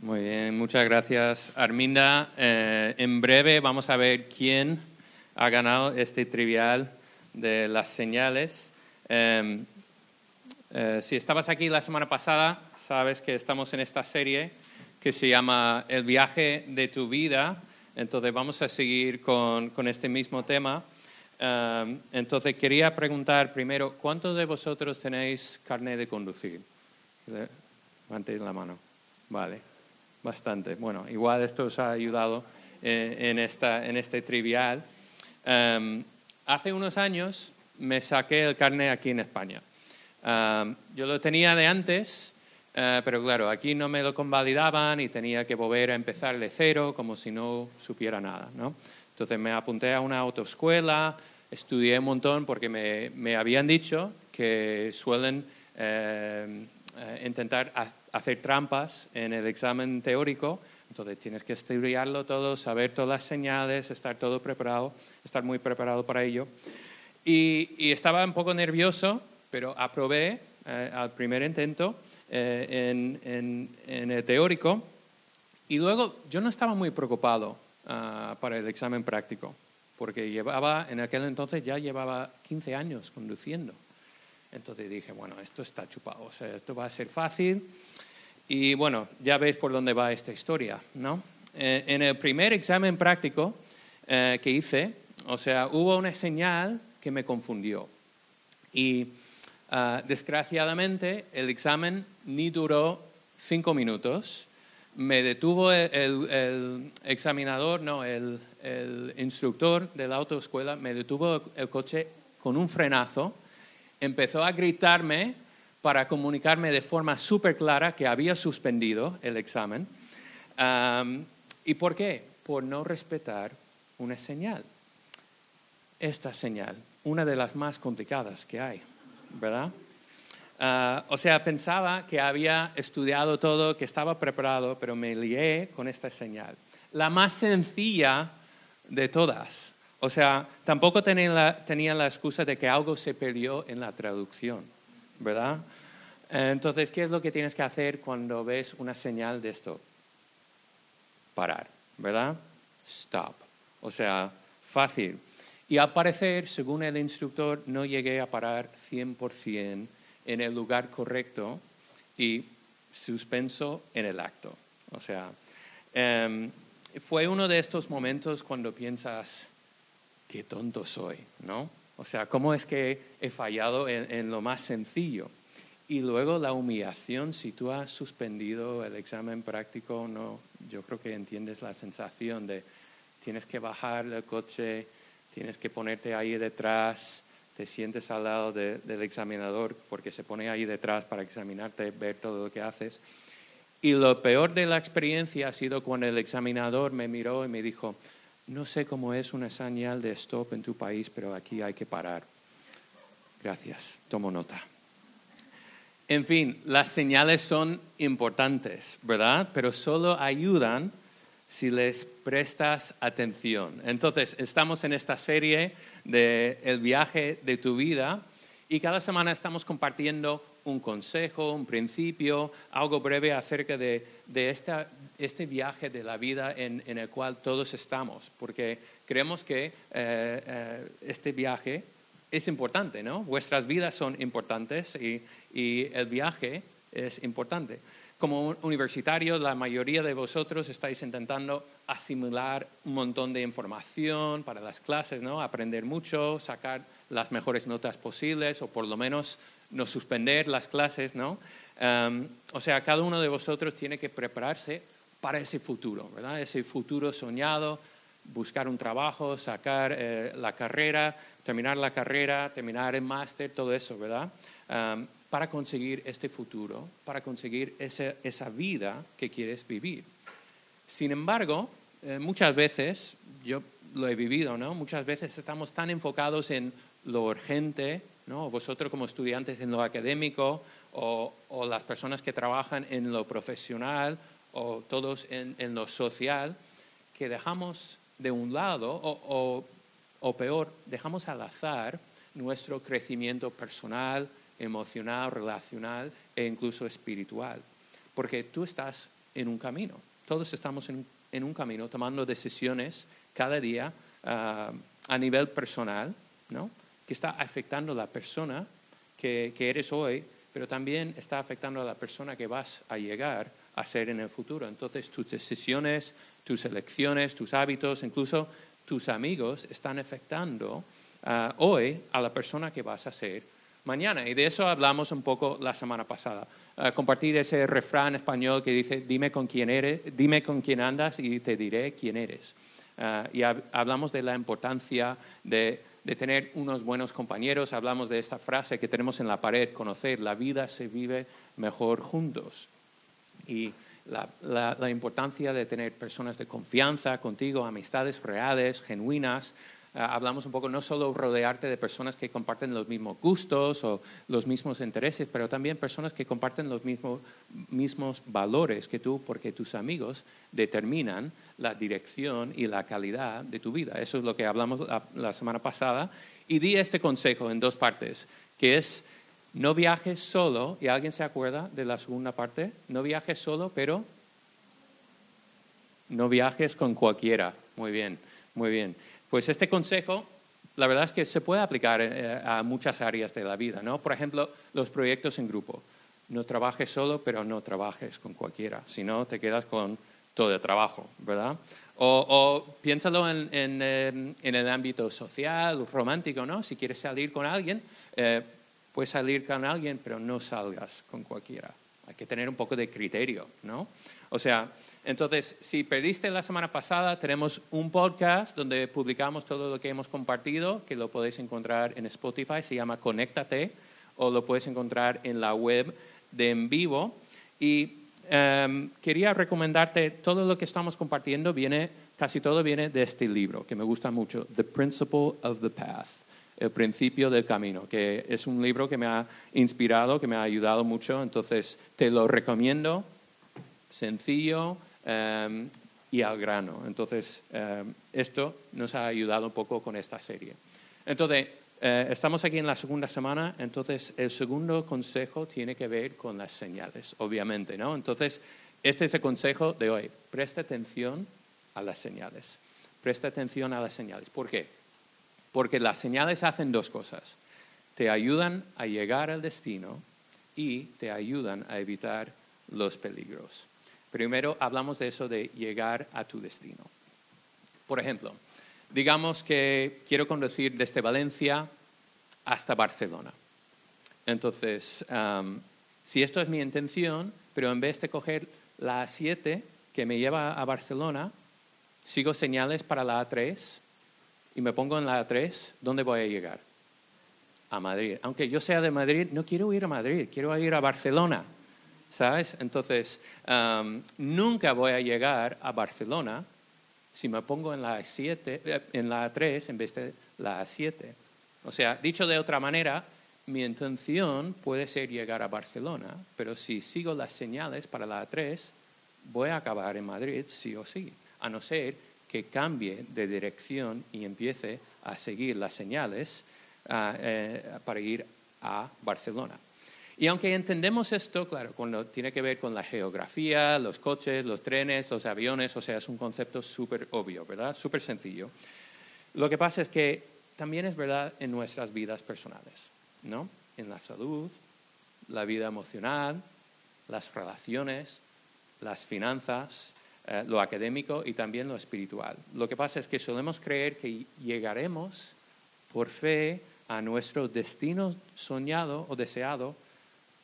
Muy bien, muchas gracias Arminda. Eh, en breve vamos a ver quién ha ganado este trivial de las señales. Em, eh, si estabas aquí la semana pasada, sabes que estamos en esta serie que se llama El viaje de tu vida. Entonces vamos a seguir con, con este mismo tema. Em, entonces quería preguntar primero, ¿cuántos de vosotros tenéis carne de conducir? Levantéis la mano. Vale bastante. Bueno, igual esto os ha ayudado eh, en, esta, en este trivial. Em, hace unos años me saqué el carne aquí en España. Em, yo lo tenía de antes, eh, pero claro, aquí no me lo convalidaban y tenía que volver a empezar de cero como si no supiera nada. ¿no? Entonces me apunté a una autoescuela, estudié un montón porque me, me habían dicho que suelen eh, intentar hacer trampas en el examen teórico, entonces tienes que estudiarlo todo, saber todas las señales, estar todo preparado, estar muy preparado para ello. Y, estaba un poco nervioso, pero aprobé eh, al primer intento eh, en, el teórico. Y luego yo no estaba muy preocupado ah, para el examen práctico, porque llevaba, en aquel entonces ya llevaba 15 años conduciendo. Entonces dije, bueno, esto está chupado, o sea, esto va a ser fácil. Y bueno, ya veis por dónde va esta historia, ¿no? Eh, en el primer examen práctico eh, que hice, o sea, hubo una señal que me confundió. Y ah, desgraciadamente el examen ni duró cinco minutos. Me detuvo el, examinador, no, el, el, instructor de la autoescuela, me detuvo el coche con un frenazo, empezó a gritarme para comunicarme de forma súper clara que había suspendido el examen. ¿Y por qué? Por no respetar una señal. Esta señal, una de las más complicadas que hay, ¿verdad? Ah, o sea, pensaba que había estudiado todo, que estaba preparado, pero me lié con esta señal. La más sencilla de todas. O sea, tampoco tenía la, tenía la excusa de que algo se perdió en la traducción. ¿verdad? Entonces, ¿qué es lo que tienes que hacer cuando ves una señal de esto? Parar, ¿verdad? Stop. O sea, fácil. Y al parecer, según el instructor, no llegué a parar 100% en el lugar correcto y suspenso en el acto. O sea, em, fue uno de estos momentos cuando piensas, qué tonto soy, ¿no? O sea, ¿cómo es que he fallado en, lo más sencillo? Y luego la humillación, si tú has suspendido el examen práctico, no, yo creo que entiendes la sensación de tienes que bajar del coche, tienes que ponerte ahí detrás, te sientes al lado del examinador porque se pone ahí detrás para examinarte, ver todo lo que haces. Y lo peor de la experiencia ha sido cuando el examinador me miró y me dijo, no sé cómo es una señal de stop en tu país, pero aquí hay que parar. Gracias, tomo nota. En fin, las señales son importantes, ¿verdad? Pero solo ayudan si les prestas atención. Entonces, estamos en esta serie de El viaje de tu vida y cada semana estamos compartiendo un consejo, un principio, algo breve acerca de, de esta este viaje de la vida en, el cual todos estamos, porque creemos que eh, eh, este viaje es importante, ¿no? Vuestras vidas son importantes y, el viaje es importante. Como universitarios, la mayoría de vosotros estáis intentando asimilar un montón de información para las clases, ¿no? Aprender mucho, sacar las mejores notas posibles o por lo menos no suspender las clases, ¿no? Em, o sea, cada uno de vosotros tiene que prepararse para ese futuro, ¿verdad? Ese futuro soñado, buscar un trabajo, sacar eh, la carrera, terminar la carrera, terminar el máster, todo eso, ¿verdad? Para conseguir este futuro, para conseguir esa vida que quieres vivir. Sin embargo, eh, muchas veces, yo lo he vivido, ¿no? Muchas veces estamos tan enfocados en lo urgente, ¿no? Vosotros como estudiantes en lo académico o, las personas que trabajan en lo profesional o todos en, lo social, que dejamos de un lado, o, o peor, dejamos al azar nuestro crecimiento personal, emocional, relacional e incluso espiritual. Porque tú estás en un camino, todos estamos en, un camino tomando decisiones cada día ah, a nivel personal, ¿no? que está afectando a la persona que, que eres hoy, pero también está afectando a la persona que vas a llegar a ser en el futuro. Entonces tus decisiones, tus elecciones, tus hábitos, incluso tus amigos están afectando ah, hoy a la persona que vas a ser mañana. Y de eso hablamos un poco la semana pasada. Uh, compartir ese refrán español que dice, dime con quién eres, dime con quién andas y te diré quién eres. Ah, y hablamos de la importancia de, tener unos buenos compañeros, hablamos de esta frase que tenemos en la pared, conocer, la vida se vive mejor juntos. Y la, importancia de tener personas de confianza contigo, amistades reales, genuinas. Ah, hablamos un poco no solo rodearte de personas que comparten los mismos gustos o los mismos intereses, pero también personas que comparten los mismos, mismos valores que tú, porque tus amigos determinan la dirección y la calidad de tu vida. Eso es lo que hablamos la semana pasada. Y di este consejo en dos partes, que es no viajes solo, ¿y alguien se acuerda de la segunda parte? No viajes solo, pero no viajes con cualquiera. Muy bien, muy bien. Pues este consejo, la verdad es que se puede aplicar eh, a muchas áreas de la vida, ¿no? Por ejemplo, los proyectos en grupo. No trabajes solo, pero no trabajes con cualquiera, si no te quedas con todo el trabajo, ¿verdad? O, piénsalo en, eh, el ámbito social, romántico, ¿no? Si quieres salir con alguien, eh, Puedes salir con alguien, pero no salgas con cualquiera. Hay que tener un poco de criterio, ¿no? O sea, entonces, si perdiste la semana pasada, tenemos un podcast donde publicamos todo lo que hemos compartido, que lo podéis encontrar en Spotify, se llama Conéctate, o lo puedes encontrar en la web de En Vivo. Y em, quería recomendarte, todo lo que estamos compartiendo viene, casi todo viene de este libro, que me gusta mucho, The Principle of the Path. El principio del camino, que es un libro que me ha inspirado, que me ha ayudado mucho, entonces te lo recomiendo, sencillo em, y al grano. Entonces, em, esto nos ha ayudado un poco con esta serie. Entonces, eh, estamos aquí en la segunda semana, entonces el segundo consejo tiene que ver con las señales, obviamente, ¿no? Entonces, este es el consejo de hoy. Presta atención a las señales. Presta atención a las señales. ¿Por qué? Porque las señales hacen dos cosas. Te ayudan a llegar al destino y te ayudan a evitar los peligros. Primero hablamos de eso de llegar a tu destino. Por ejemplo, digamos que quiero conducir desde Valencia hasta Barcelona. Entonces, si esto es mi intención, pero en vez de coger la A7 que me lleva a Barcelona, sigo señales para la A3 y me pongo en la 3, ¿dónde voy a llegar? A Madrid. Aunque yo sea de Madrid, no quiero ir a Madrid, quiero ir a Barcelona. ¿Sabes? Entonces, nunca voy a llegar a Barcelona si me pongo en la 7, eh, en la 3 en vez de la 7. O sea, dicho de otra manera, mi intención puede ser llegar a Barcelona, pero si sigo las señales para la 3, voy a acabar en Madrid sí o sí, a no ser que cambie de dirección y empiece a seguir las señales ah, eh, para ir a Barcelona. Y aunque entendemos esto, claro, cuando tiene que ver con la geografía, los coches, los trenes, los aviones, o sea, es un concepto súper obvio, ¿verdad? Súper sencillo. Lo que pasa es que también es verdad en nuestras vidas personales, ¿no? En la salud, la vida emocional, las relaciones, las finanzas, eh, lo académico y también lo espiritual. Lo que pasa es que solemos creer que llegaremos por fe a nuestro destino soñado o deseado.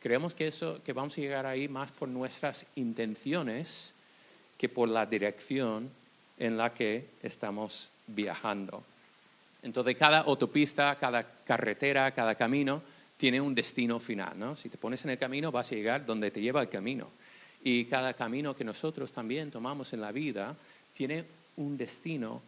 Creemos que, eso, que vamos a llegar ahí más por nuestras intenciones que por la dirección en la que estamos viajando. Entonces, cada autopista, cada carretera, cada camino tiene un destino final. ¿no? Si te pones en el camino, vas a llegar donde te lleva el camino. Y cada camino que nosotros también tomamos en la vida tiene un destino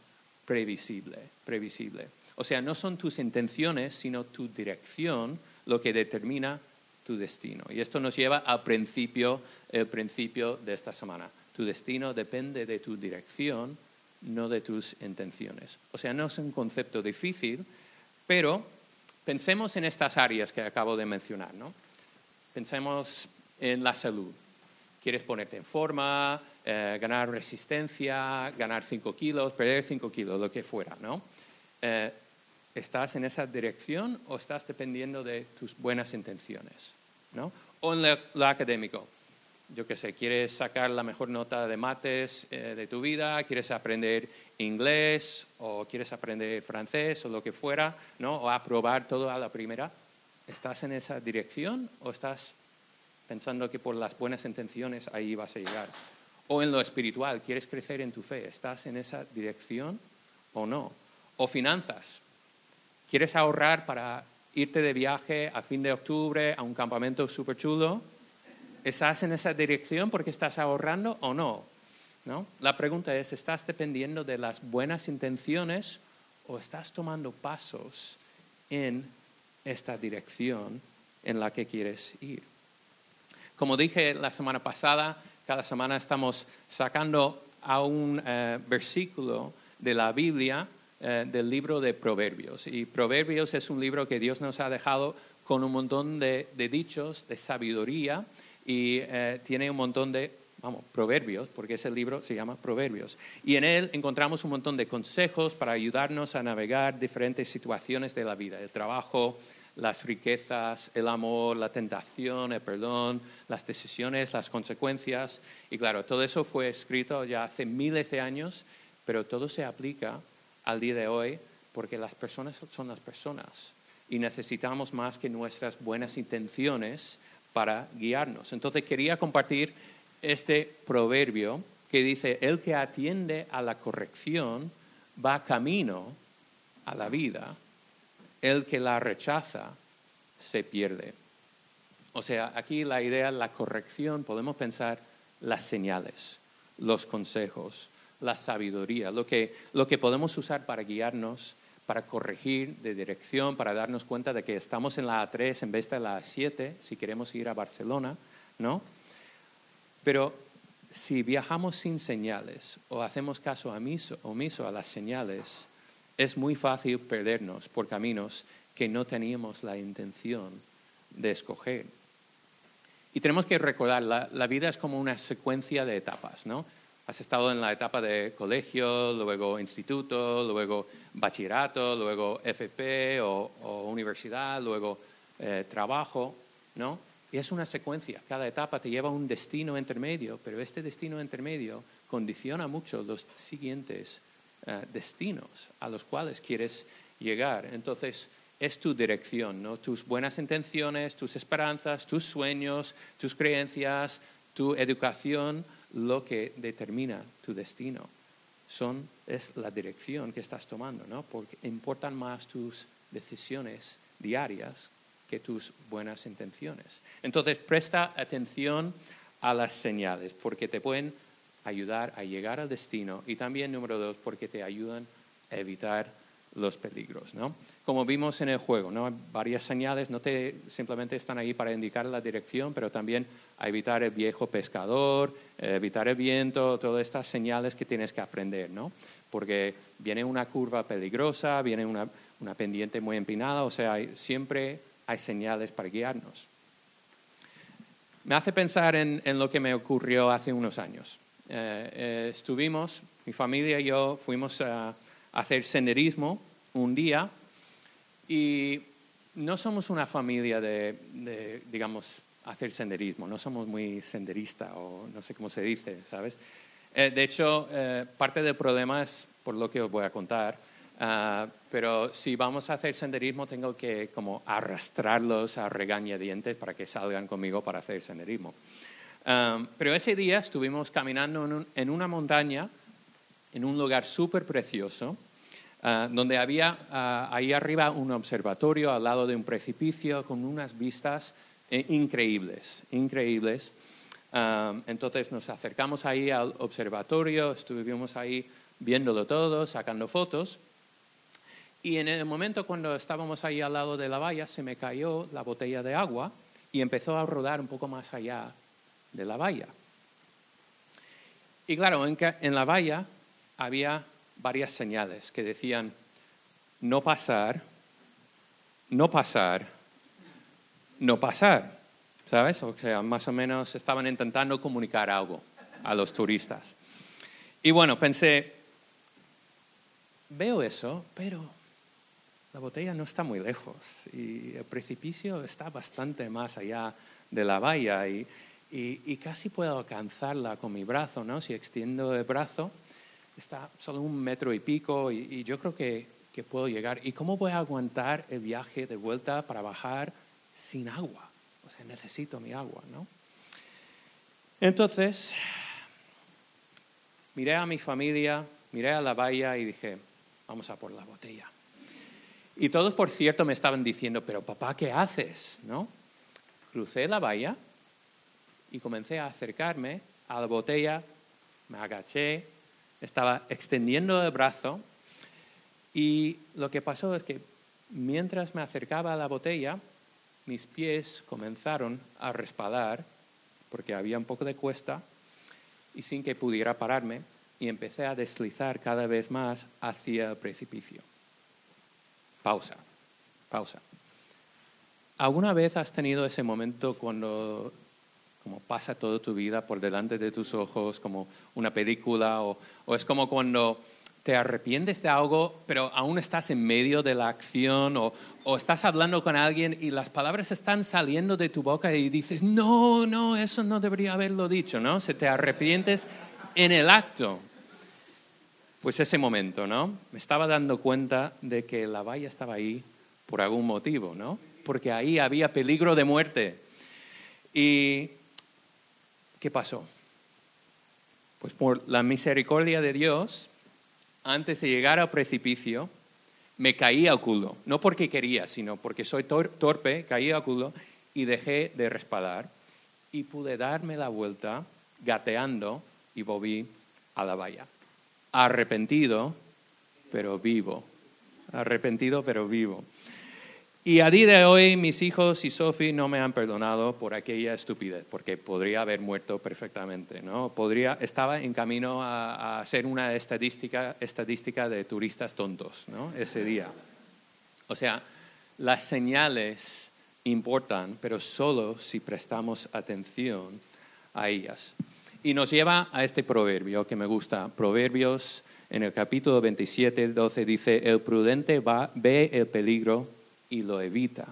previsible, previsible. O sea, no son tus intenciones, sino tu dirección lo que determina tu destino. Y esto nos lleva al principio, el principio de esta semana. Tu destino depende de tu dirección, no de tus intenciones. O sea, no es un concepto difícil, pero pensemos en estas áreas que acabo de mencionar, ¿no? Pensemos en la salud. Quieres ponerte en forma, eh, ganar resistencia, ganar 5 kilos, perder 5 kilos, lo que fuera, ¿no? Eh, ¿Estás en esa dirección o estás dependiendo de tus buenas intenciones? ¿no? O en lo, académico. Yo qué sé, quieres sacar la mejor nota de mates eh, de tu vida, quieres aprender inglés o quieres aprender francés o lo que fuera, ¿no? o aprobar todo a la primera. ¿Estás en esa dirección o estás pensando que por las buenas intenciones ahí vas a llegar? O en lo espiritual, ¿quieres crecer en tu fe? ¿Estás en esa dirección o no? O finanzas, ¿Quieres ahorrar para irte de viaje a fin de octubre a un campamento súper chulo? ¿Estás en esa dirección porque estás ahorrando o no? no? La pregunta es, ¿estás dependiendo de las buenas intenciones o estás tomando pasos en esta dirección en la que quieres ir? Como dije la semana pasada, cada semana estamos sacando a un eh, versículo de la Biblia eh, del libro de Proverbios. Y Proverbios es un libro que Dios nos ha dejado con un montón de, dichos, de sabiduría, y eh, tiene un montón de, vamos, proverbios, porque ese libro se llama Proverbios. Y en él encontramos un montón de consejos para ayudarnos a navegar diferentes situaciones de la vida, el trabajo, las riquezas, el amor, la tentación, el perdón, las decisiones, las consecuencias. Y claro, todo eso fue escrito ya hace miles de años, pero todo se aplica al día de hoy porque las personas son las personas y necesitamos más que nuestras buenas intenciones para guiarnos. Entonces quería compartir este proverbio que dice, el que atiende a la corrección va camino a la vida, el que la rechaza se pierde. O sea, aquí la idea, la corrección, podemos pensar las señales, los consejos, la sabiduría, lo que, lo que podemos usar para guiarnos, para corregir de dirección, para darnos cuenta de que estamos en la A3 en vez de la A7, si queremos ir a Barcelona, ¿no? Pero si viajamos sin señales o hacemos caso omiso, a las señales, es muy fácil perdernos por caminos que no teníamos la intención de escoger. Y tenemos que recordar, la, la vida es como una secuencia de etapas, ¿no? Has estado en la etapa de colegio, luego instituto, luego bachillerato, luego FP o, universidad, luego eh, trabajo, ¿no? Y es una secuencia, cada etapa te lleva a un destino intermedio, pero este destino intermedio condiciona mucho los siguientes eh, destinos a los cuales quieres llegar. Entonces, es tu dirección, ¿no? Tus buenas intenciones, tus esperanzas, tus sueños, tus creencias, tu educación, lo que determina tu destino. Son, es la dirección que estás tomando, ¿no? Porque importan más tus decisiones diarias que tus buenas intenciones. Entonces, presta atención a las señales, porque te pueden ayudar a llegar al destino y también, número dos, porque te ayudan a evitar los peligros. ¿no? Como vimos en el juego, ¿no? varias señales no te, simplemente están ahí para indicar la dirección, pero también a evitar el viejo pescador, eh, evitar el viento, todas estas señales que tienes que aprender, ¿no? porque viene una curva peligrosa, viene una, una pendiente muy empinada, o sea, siempre hay señales para guiarnos. Me hace pensar en, lo que me ocurrió hace unos años. Eh, eh, estuvimos, mi familia y yo fuimos a hacer senderismo un día y no somos una familia de, digamos, hacer senderismo, no somos muy senderista o no sé cómo se dice, ¿sabes? Eh, de hecho, eh, parte del problema es por lo que os voy a contar, ah, pero si vamos a hacer senderismo tengo que como arrastrarlos a regañadientes para que salgan conmigo para hacer senderismo. Ah, pero ese día estuvimos caminando en una montaña en un lugar súper precioso, ah, donde había ah, ahí arriba un observatorio al lado de un precipicio con unas vistas eh, increíbles, increíbles. Ah, entonces nos acercamos ahí al observatorio, estuvimos ahí viéndolo todo, sacando fotos. Y en el momento cuando estábamos ahí al lado de la valla, se me cayó la botella de agua y empezó a rodar un poco más allá de la valla. Y claro, en la valla había varias señales que decían no pasar, no pasar, no pasar. ¿Sabes? O sea, más o menos estaban intentando comunicar algo a los turistas. Y bueno, pensé, veo eso, pero la botella no está muy lejos y el precipicio está bastante más allá de la valla y, y, casi puedo alcanzarla con mi brazo, ¿no? Si extiendo el brazo, está solo un metro y pico y, yo creo que, que, puedo llegar. ¿Y cómo voy a aguantar el viaje de vuelta para bajar sin agua? O sea, necesito mi agua, ¿no? Entonces, miré a mi familia, miré a la valla y dije, vamos a por la botella. Y todos, por cierto, me estaban diciendo, pero papá, ¿qué haces? ¿No? Crucé la valla y comencé a acercarme a la botella, me agaché, estaba extendiendo el brazo y lo que pasó es que mientras me acercaba a la botella, mis pies comenzaron a resbalar porque había un poco de cuesta y sin que pudiera pararme y empecé a deslizar cada vez más hacia el precipicio. Pausa, pausa. ¿Alguna vez has tenido ese momento cuando como pasa toda tu vida por delante de tus ojos, como una película, o, es como cuando te arrepientes de algo, pero aún estás en medio de la acción, o, o, estás hablando con alguien y las palabras están saliendo de tu boca y dices, no, no, eso no debería haberlo dicho, ¿no? Se te arrepientes en el acto. Pues ese momento, ¿no? Me estaba dando cuenta de que la valla estaba ahí por algún motivo, ¿no? Porque ahí había peligro de muerte. Y ¿qué pasó? Pues por la misericordia de Dios, antes de llegar al precipicio, me caí al culo. No porque quería, sino porque soy torpe, caí al culo y dejé de respaldar y pude darme la vuelta gateando y volví a la valla. Arrepentido, pero vivo. Arrepentido, pero vivo. Y a día de hoy mis hijos y Sophie no me han perdonado por aquella estupidez, porque podría haber muerto perfectamente, ¿no? Podría, estaba en camino a, ser una estadística, estadística de turistas tontos, ¿no? Ese día. O sea, las señales importan, pero solo si prestamos atención a ellas. Y nos lleva a este proverbio que me gusta, Proverbios en el capítulo 27, 12 dice, el prudente ve el peligro y lo evita.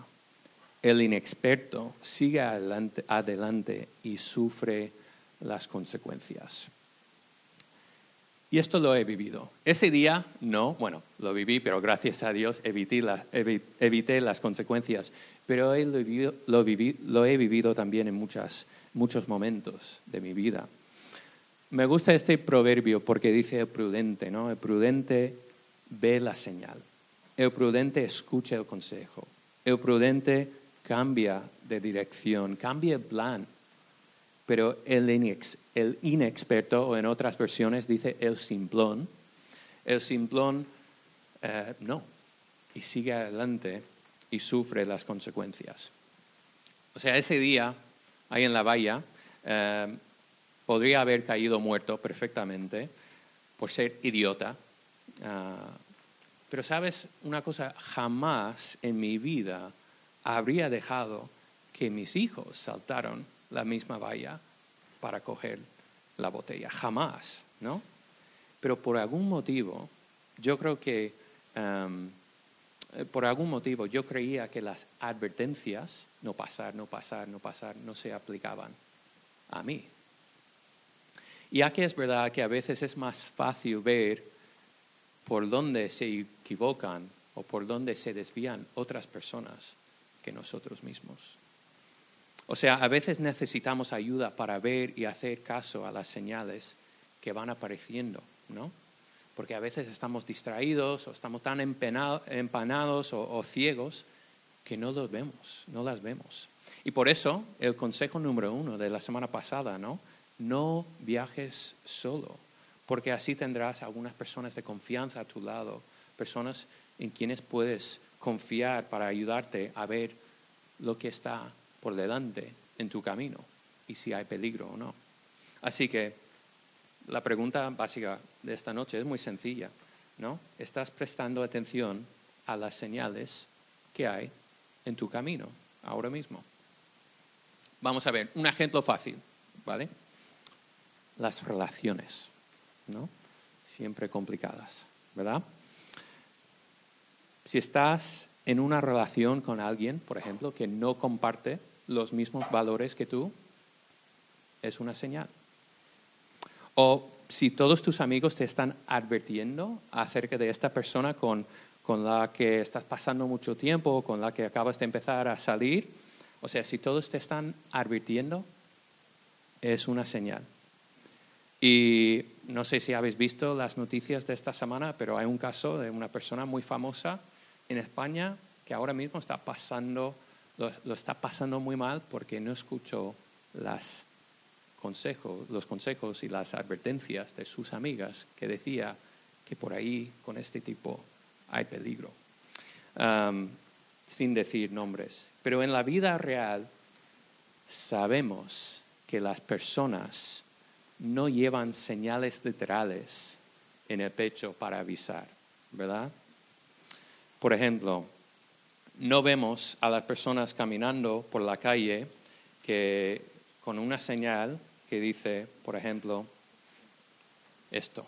El inexperto sigue adelante, y sufre las consecuencias. Y esto lo he vivido. Ese día no, bueno, lo viví, pero gracias a Dios evité, las consecuencias. Pero lo, he vivido también en muchos momentos de mi vida. Me gusta este proverbio porque dice el prudente, ¿no? El prudente ve la señal. El prudente escucha el consejo. El prudente cambia de dirección, cambia el plan. Pero el, inexperto, o en otras versiones dice el simplón, el simplón eh, no, y sigue adelante y sufre las consecuencias. O sea, ese día, ahí en la valla, eh, podría haber caído muerto perfectamente por ser idiota. Ah, pero sabes una cosa, jamás en mi vida habría dejado que mis hijos saltaron la misma valla para coger la botella. Jamás, ¿no? Pero por algún motivo, yo creo que, em, por algún motivo, yo creía que las advertencias, no pasar, no pasar, no pasar, no se aplicaban a mí. Y aquí es verdad que a veces es más fácil ver por dónde se equivocan o por dónde se desvían otras personas que nosotros mismos. O sea, a veces necesitamos ayuda para ver y hacer caso a las señales que van apareciendo, ¿no? Porque a veces estamos distraídos o estamos tan empanados o, o ciegos que no los vemos, no las vemos. Y por eso el consejo número uno de la semana pasada, ¿no? No viajes solo porque así tendrás algunas personas de confianza a tu lado, personas en quienes puedes confiar para ayudarte a ver lo que está por delante en tu camino y si hay peligro o no. Así que la pregunta básica de esta noche es muy sencilla, ¿no? ¿Estás prestando atención a las señales que hay en tu camino ahora mismo? Vamos a ver, un ejemplo fácil, ¿vale? Las relaciones, ¿no? Siempre complicadas, ¿verdad? Si estás en una relación con alguien, por ejemplo, que no comparte los mismos valores que tú, es una señal. O si todos tus amigos te están advirtiendo acerca de esta persona con, con la que estás pasando mucho tiempo con la que acabas de empezar a salir, o sea, si todos te están advirtiendo, es una señal. Y no sé si habéis visto las noticias de esta semana, pero hay un caso de una persona muy famosa en España que ahora mismo está pasando, lo, está pasando muy mal porque no escuchó los consejos y las advertencias de sus amigas que decía que por ahí con este tipo hay peligro, sin decir nombres. Pero en la vida real sabemos que las personas no llevan señales literales en el pecho para avisar, ¿verdad? Por ejemplo, no vemos a las personas caminando por la calle que con una señal que dice, por ejemplo, esto.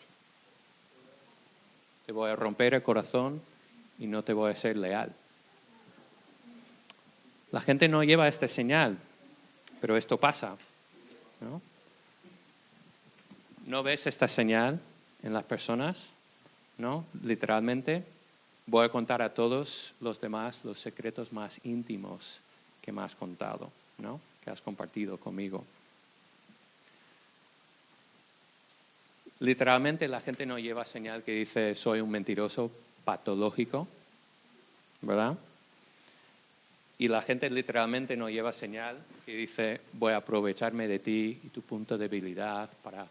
Te voy a romper el corazón y no te voy a ser leal. La gente no lleva esta señal, pero esto pasa. ¿no? ¿No ves esta señal en las personas? ¿No? Literalmente, voy a contar a todos los demás los secretos más íntimos que me has contado, ¿no? Que has compartido conmigo. Literalmente la gente no lleva señal que dice soy un mentiroso patológico, ¿verdad? Y la gente literalmente no lleva señal que dice voy a aprovecharme de ti y tu punto de debilidad para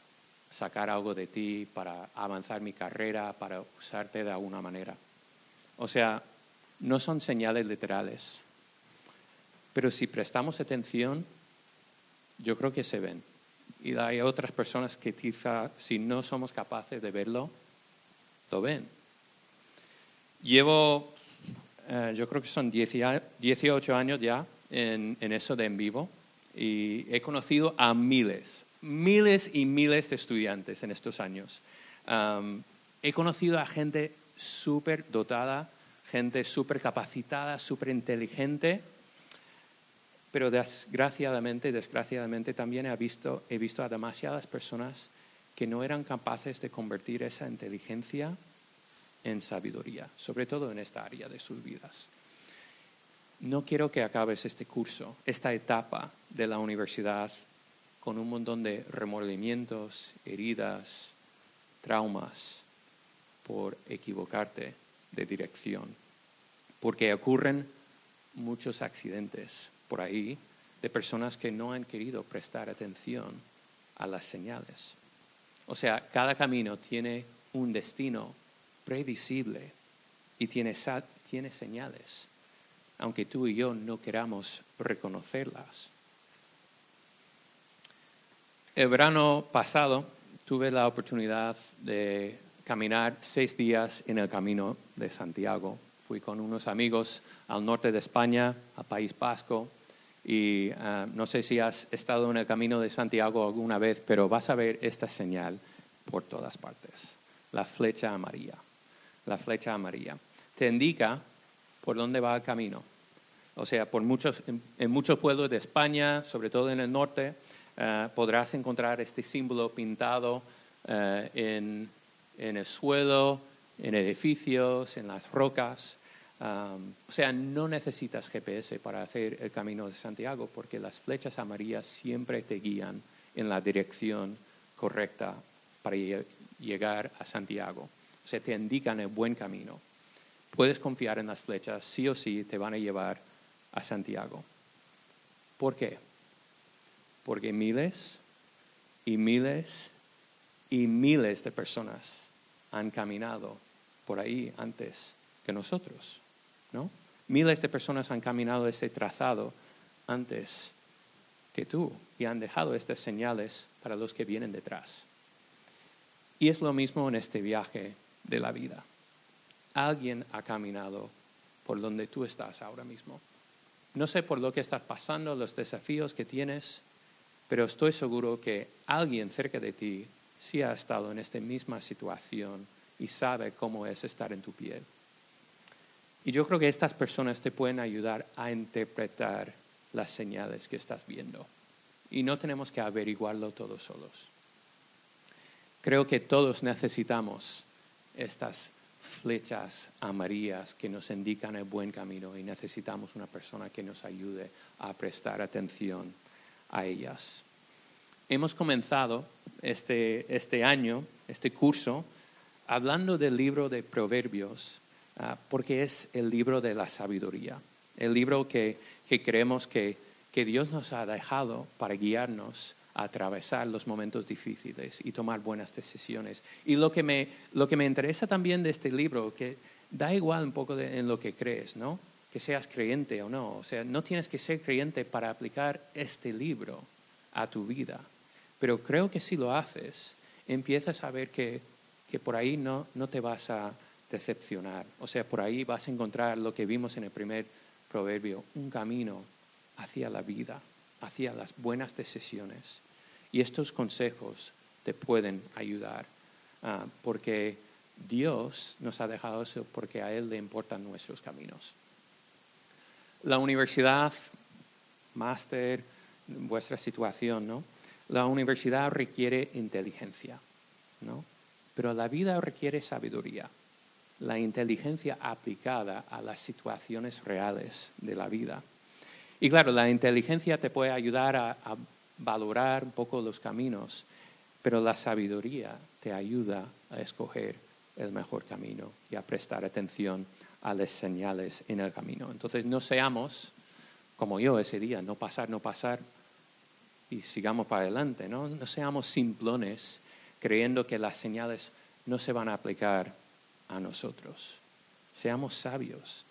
sacar algo de ti, para avanzar mi carrera, para usarte de alguna manera. O sea, no son señales literales, pero si prestamos atención, yo creo que se ven. Y hay otras personas que quizá si no somos capaces de verlo, lo ven. Llevo, eh, yo creo que son 18 años ya en, en eso de en vivo y he conocido a miles, miles y miles de estudiantes en estos años. he conocido a gente súper dotada, gente súper capacitada, súper inteligente, pero desgraciadamente, desgraciadamente también he visto, he visto a demasiadas personas que no eran capaces de convertir esa inteligencia en sabiduría, sobre todo en esta área de sus vidas. No quiero que acabes este curso, esta etapa de la universidad con un montón de remordimientos, heridas, traumas por equivocarte de dirección. Porque ocurren muchos accidentes por ahí de personas que no han querido prestar atención a las señales. O sea, cada camino tiene un destino previsible y tiene, tiene señales, aunque tú y yo no queramos reconocerlas. El verano pasado tuve la oportunidad de caminar seis días en el camino de Santiago. Fui con unos amigos al norte de España, a País Vasco, y ah, no sé si has estado en el camino de Santiago alguna vez, pero vas a ver esta señal por todas partes, la flecha amarilla. La flecha amarilla te indica por dónde va el camino. O sea, por muchos, en muchos pueblos de España, sobre todo en el norte, eh, podrás encontrar este símbolo pintado eh, en, el suelo, en edificios, en las rocas. o sea, no necesitas GPS para hacer el camino de Santiago porque las flechas amarillas siempre te guían en la dirección correcta para llegar a Santiago. O sea, te indican el buen camino. Puedes confiar en las flechas, sí o sí te van a llevar a Santiago. ¿Por qué? Porque miles y miles y miles de personas han caminado por ahí antes que nosotros, ¿no? Miles de personas han caminado este trazado antes que tú y han dejado estas señales para los que vienen detrás. Y es lo mismo en este viaje de la vida. Alguien ha caminado por donde tú estás ahora mismo. No sé por lo que estás pasando, los desafíos que tienes, pero estoy seguro que alguien cerca de ti sí ha estado en esta misma situación y sabe cómo es estar en tu piel. Y yo creo que estas personas te pueden ayudar a interpretar las señales que estás viendo. Y no tenemos que averiguarlo todos solos. Creo que todos necesitamos estas flechas amarillas que nos indican el buen camino y necesitamos una persona que nos ayude a prestar atención a ellas. Hemos comenzado este, este año, este curso, hablando del libro de Proverbios, ah, porque es el libro de la sabiduría, el libro que, que creemos que, que Dios nos ha dejado para guiarnos a atravesar los momentos difíciles y tomar buenas decisiones. Y lo que me, lo que me interesa también de este libro, que da igual un poco en lo que crees, ¿no? Que seas creyente o no. O sea, no tienes que ser creyente para aplicar este libro a tu vida. Pero creo que si lo haces, empiezas a ver que, que por ahí no, no te vas a decepcionar. O sea, por ahí vas a encontrar lo que vimos en el primer proverbio, un camino hacia la vida, hacia las buenas decisiones. Y estos consejos te pueden ayudar, ah, porque Dios nos ha dejado eso porque a Él le importan nuestros caminos. La universidad, máster, vuestra situación, ¿no? La universidad requiere inteligencia, ¿no? Pero la vida requiere sabiduría, la inteligencia aplicada a las situaciones reales de la vida. Y claro, la inteligencia te puede ayudar a, valorar un poco los caminos, pero la sabiduría te ayuda a escoger el mejor camino y a prestar atención a las señales en el camino. Entonces no seamos como yo ese día, no pasar, no pasar y sigamos para adelante, ¿no? No seamos simplones creyendo que las señales no se van a aplicar a nosotros. Seamos sabios,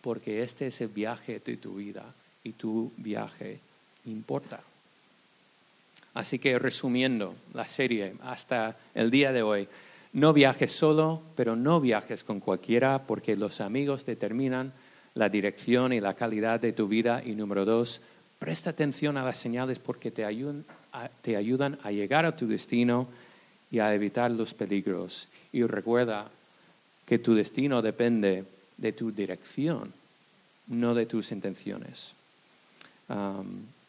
porque este es el viaje de tu vida y tu viaje importa. Así que resumiendo la serie hasta el día de hoy, no viajes solo, pero no viajes con cualquiera porque los amigos determinan la dirección y la calidad de tu vida. Y número dos, presta atención a las señales porque te ayudan, a, llegar a tu destino y a evitar los peligros. Y recuerda que tu destino depende de tu dirección, no de tus intenciones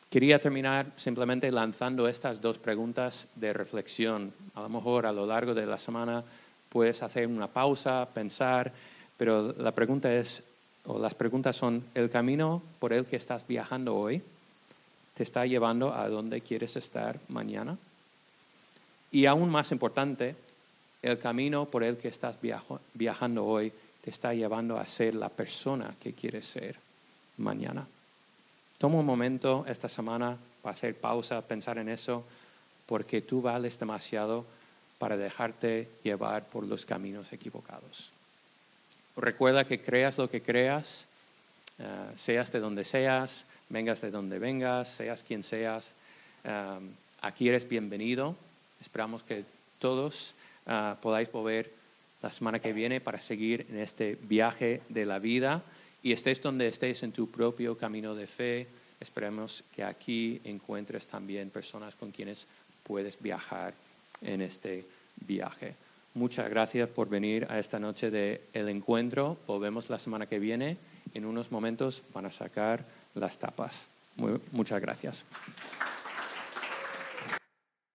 quería terminar simplemente lanzando estas dos preguntas de reflexión. A lo mejor a lo largo de la semana puedes hacer una pausa, pensar, pero la pregunta es, o las preguntas son, ¿el camino por el que estás viajando hoy te está llevando a donde quieres estar mañana? Y aún más importante, el camino por el que estás viajando hoy te está llevando a ser la persona que quieres ser mañana. Toma un momento esta semana para hacer pausa, pensar en eso, porque tú vales demasiado para dejarte llevar por los caminos equivocados. Recuerda que creas lo que creas, eh, seas de donde seas, vengas de donde vengas, seas quien seas. Eh, aquí eres bienvenido. Esperamos que todos eh, podáis volver la semana que viene para seguir en este viaje de la vida y estés donde estés en tu propio camino de fe, esperemos que aquí encuentres también personas con quienes puedes viajar en este viaje. Muchas gracias por venir a esta noche de El Encuentro. Volvemos la semana que viene. En unos momentos van a sacar las tapas. muchas gracias.